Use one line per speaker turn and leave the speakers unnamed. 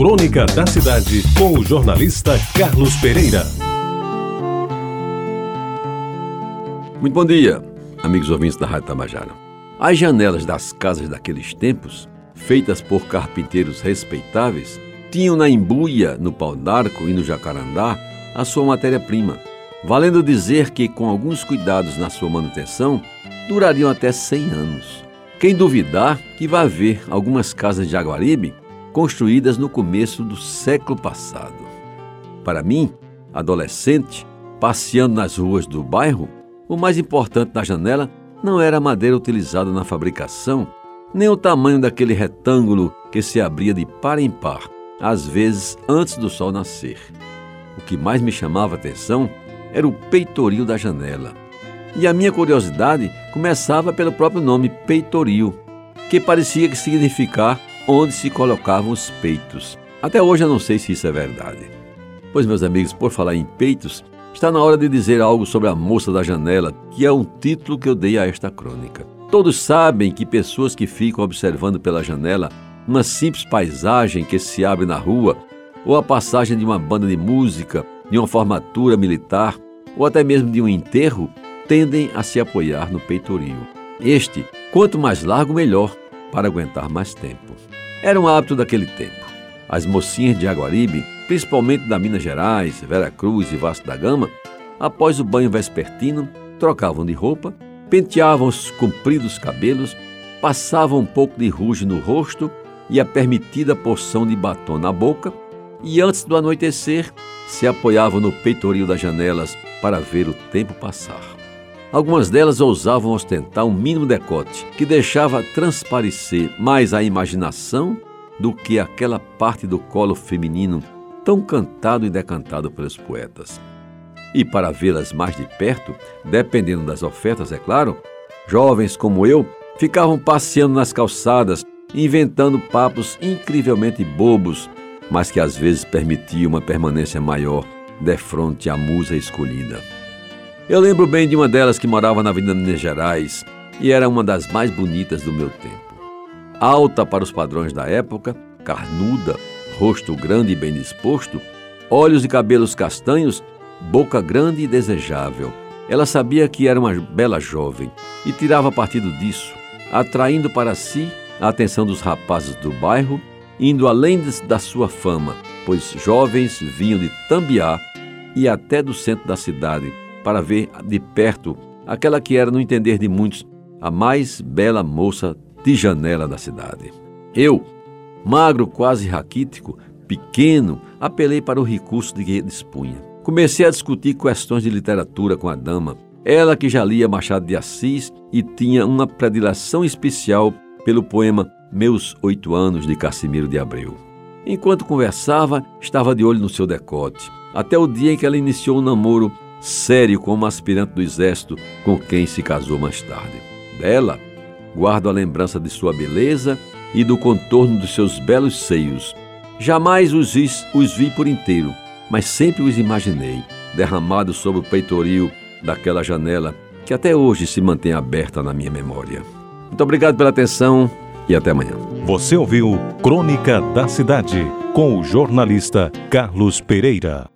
Crônica da Cidade, com o jornalista Carlos Pereira.
Muito bom dia, amigos ouvintes da Rádio Tabajara. As janelas das casas daqueles tempos, feitas por carpinteiros respeitáveis, tinham na embuia, no pau d'arco e no jacarandá a sua matéria-prima, valendo dizer que, com alguns cuidados na sua manutenção, durariam até 100 anos. Quem duvidar que vá ver algumas casas de Aguaribe construídas no começo do século passado. Para mim, adolescente, passeando nas ruas do bairro, o mais importante da janela não era a madeira utilizada na fabricação, nem o tamanho daquele retângulo que se abria de par em par, às vezes antes do sol nascer. O que mais me chamava a atenção era o peitoril da janela. E a minha curiosidade começava pelo próprio nome peitoril, que parecia significar onde se colocavam os peitos. Até hoje eu não sei se isso é verdade. Pois, meus amigos, por falar em peitos, está na hora de dizer algo sobre a moça da janela, que é um título que eu dei a esta crônica. Todos sabem que pessoas que ficam observando pela janela uma simples paisagem que se abre na rua, ou a passagem de uma banda de música, de uma formatura militar, ou até mesmo de um enterro, tendem a se apoiar no peitoril. Este, quanto mais largo, melhor, para aguentar mais tempo. Era um hábito daquele tempo. As mocinhas de Aguaribe, principalmente da Minas Gerais, Vera Cruz e Vasco da Gama, após o banho vespertino, trocavam de roupa, penteavam os compridos cabelos, passavam um pouco de ruge no rosto e a permitida porção de batom na boca, e antes do anoitecer, se apoiavam no peitoril das janelas para ver o tempo passar. Algumas delas ousavam ostentar um mínimo decote que deixava transparecer mais a imaginação do que aquela parte do colo feminino tão cantado e decantado pelos poetas. E para vê-las mais de perto, dependendo das ofertas, é claro, jovens como eu ficavam passeando nas calçadas, inventando papos incrivelmente bobos, mas que às vezes permitiam uma permanência maior defronte à musa escolhida. Eu lembro bem de uma delas que morava na Avenida Minas Gerais e era uma das mais bonitas do meu tempo. Alta para os padrões da época, carnuda, rosto grande e bem disposto, olhos e cabelos castanhos, boca grande e desejável. Ela sabia que era uma bela jovem e tirava partido disso, atraindo para si a atenção dos rapazes do bairro, indo além da sua fama, pois jovens vinham de Tambiá e até do centro da cidade para ver de perto aquela que era, no entender de muitos, a mais bela moça de janela da cidade. Eu, magro, quase raquítico, pequeno, apelei para o recurso de que dispunha. Comecei a discutir questões de literatura com a dama, ela que já lia Machado de Assis e tinha uma predileção especial pelo poema Meus Oito Anos de Cassimiro de Abreu. Enquanto conversava, estava de olho no seu decote, até o dia em que ela iniciou um namoro sério como aspirante do exército com quem se casou mais tarde. Dela, guardo a lembrança de sua beleza e do contorno dos seus belos seios. Jamais os vi, os vi por inteiro, mas sempre os imaginei, derramados sobre o peitoril daquela janela que até hoje se mantém aberta na minha memória. Muito obrigado pela atenção e até amanhã.
Você ouviu Crônica da Cidade com o jornalista Carlos Pereira.